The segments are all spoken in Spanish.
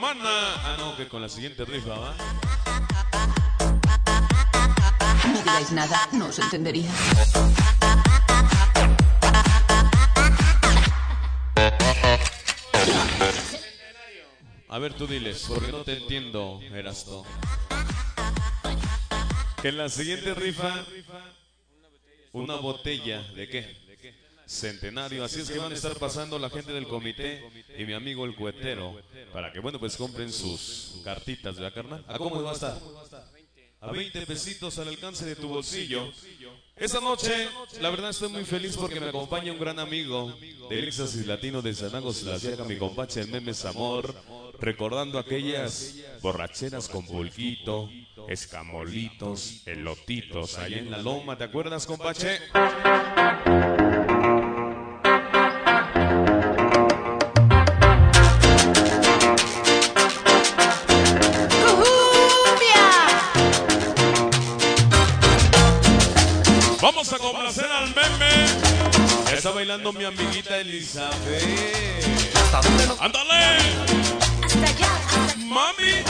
Mana. Ah, no, que con la siguiente rifa, ¿va? No digáis nada, no os entendería. A ver, tú diles, porque no te entiendo, Erasto. Que en la siguiente rifa, una botella, ¿de qué? Centenario. Así es que van a estar pasando la gente del comité y mi amigo el cuetero para que, bueno, pues compren sus cartitas, ¿verdad, carnal? ¿A cómo va a estar? A 20 pesitos al alcance de tu bolsillo. Esta noche, la verdad estoy muy feliz porque me acompaña un gran amigo del éxtasis latino de San Agos La Sierra, mi compache el Memes Amor, recordando aquellas borracheras con pulquito, escamolitos, elotitos, allá en la loma, ¿te acuerdas, compache? Vamos a complacer al meme. Está bailando mi amiguita Elizabeth. ¡Ándale! ¡Mami!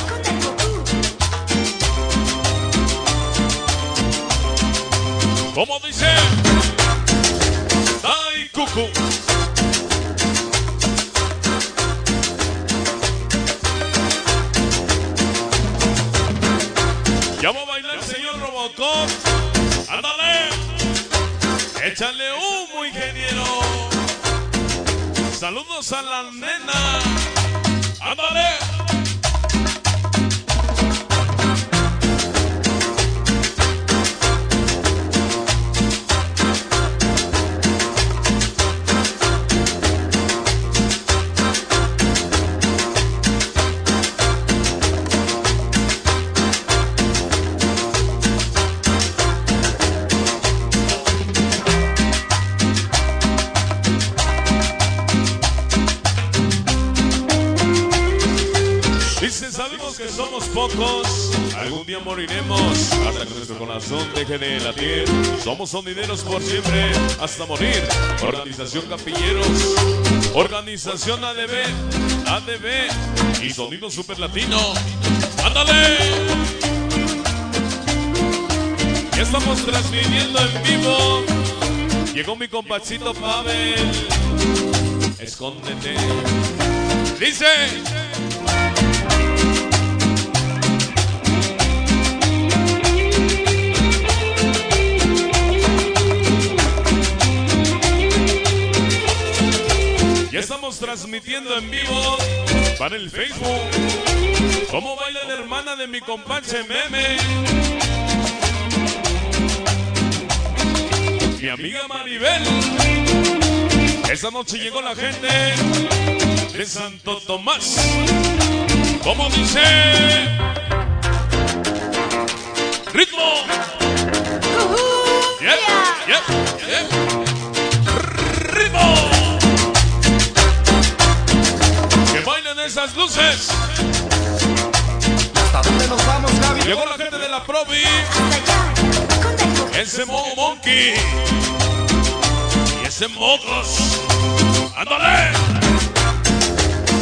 ¿Cómo dice? ¡Ay, cucu! Saludos a la nena. ¡Ándale! Pocos, algún día moriremos, hasta que nuestro corazón deje de latir. Somos sonideros por siempre, hasta morir. Organización Capilleros, Organización ADB, ADB y Sonido Super Latino. ¡Ándale! Ya estamos transmitiendo en vivo. Llegó mi compachito Pavel. Escóndete. Dice. Estamos transmitiendo en vivo para el Facebook. ¿Cómo baila la hermana de mi compadre Meme? Mi amiga Maribel. Esta noche llegó la gente de Santo Tomás. ¿Cómo dice? ¡Ritmo! Esas luces! ¿Hasta dónde nos vamos, Gaby? Llegó la gente de la Provi, ese Modo Monkey y ese Mogos. ¡Ándale!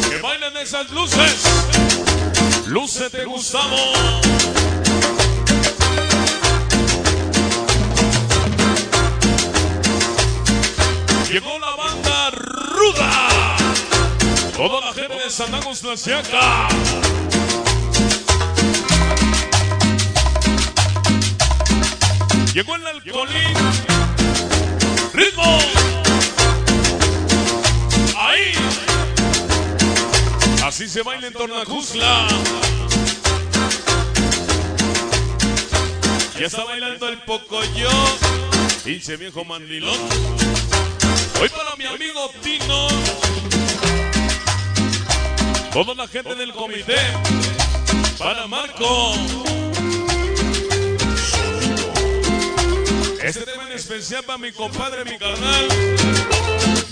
¡Que bailen esas luces! ¡Lúcete, Gustavo! Llegó Toda la gente de San Agustín La Sierra. Llegó el alcoholín. ¡Ritmo! ¡Ahí! Así se baila en Tornacuzla. Ya está bailando el Pocoyo. Pinche viejo mandilón. Hoy para mi amigo Tino. Toda la gente del comité. Para Marco. Este tema en especial para mi compadre, mi carnal.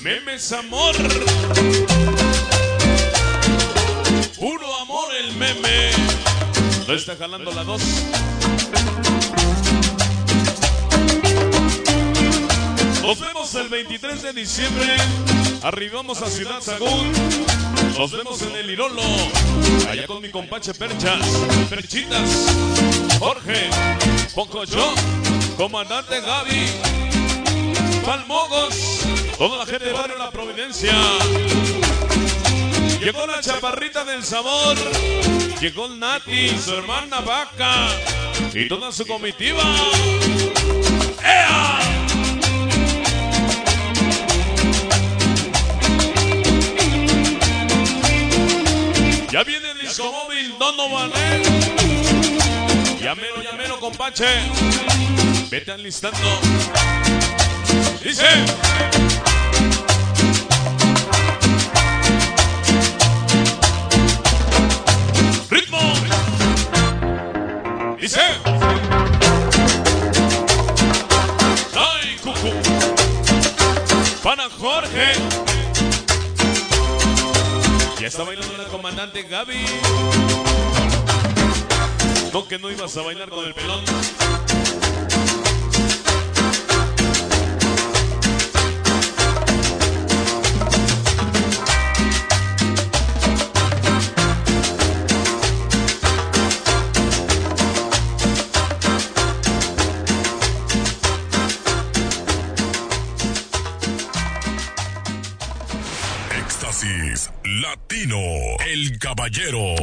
Memes Amor. Puro amor el meme. No está jalando la dos. Nos vemos el 23 de diciembre. Arribamos a Ciudad Sagún. Nos vemos en el Irolo. Allá con mi compache Perchas, Perchitas, Jorge, Pocoyo, Comandante Gaby, Palmogos, toda la gente de Barrio La Providencia. Llegó la chaparrita del sabor. Llegó Nati, su hermana Vaca y toda su comitiva. ¡Ea! El disco móvil Donovan. ¿eh? Llamero, llamero, compache. Vete alistando. Dice. Ritmo. Dice. Ay, cucu. Pana Jorge. Está bailando la comandante Gaby. No que no ibas a bailar con el pelón. Latino, el caballero.